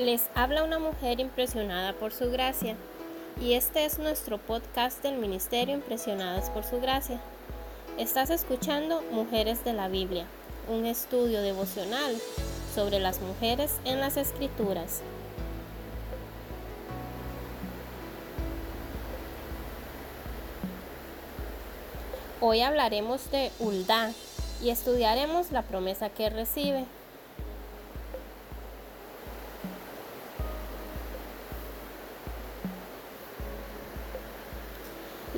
Les habla una mujer impresionada por su gracia y este es nuestro podcast del Ministerio Impresionadas por su gracia. Estás escuchando Mujeres de la Biblia, un estudio devocional sobre las mujeres en las escrituras. Hoy hablaremos de Uldá y estudiaremos la promesa que recibe.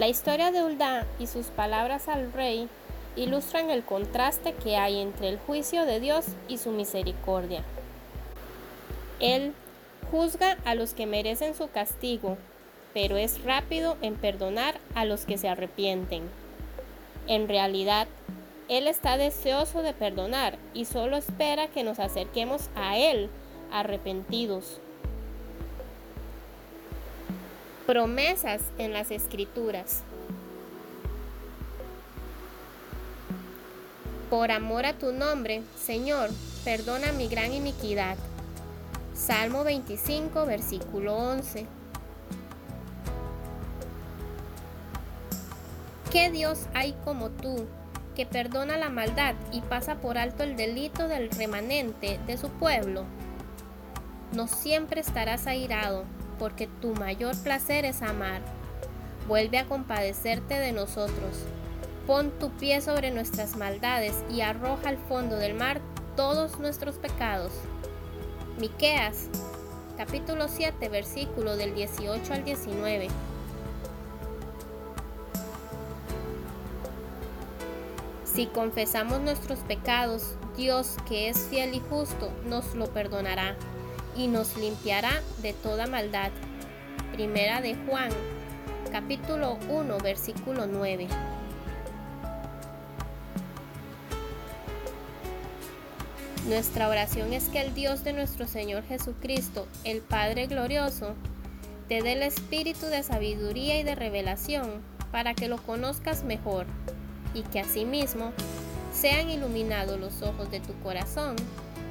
La historia de Uldá y sus palabras al rey ilustran el contraste que hay entre el juicio de Dios y su misericordia. Él juzga a los que merecen su castigo, pero es rápido en perdonar a los que se arrepienten. En realidad, Él está deseoso de perdonar y solo espera que nos acerquemos a Él arrepentidos. Promesas en las escrituras. Por amor a tu nombre, Señor, perdona mi gran iniquidad. Salmo 25, versículo 11. ¿Qué Dios hay como tú, que perdona la maldad y pasa por alto el delito del remanente de su pueblo? No siempre estarás airado, porque tu mayor placer es amar. Vuelve a compadecerte de nosotros. Pon tu pie sobre nuestras maldades y arroja al fondo del mar todos nuestros pecados. Miqueas, capítulo 7, versículo del 18 al 19. Si confesamos nuestros pecados, Dios, que es fiel y justo, nos lo perdonará y nos limpiará de toda maldad. Primera de Juan, capítulo 1, versículo 9. Nuestra oración es que el Dios de nuestro Señor Jesucristo, el Padre glorioso, te dé el espíritu de sabiduría y de revelación para que lo conozcas mejor y que asimismo sean iluminados los ojos de tu corazón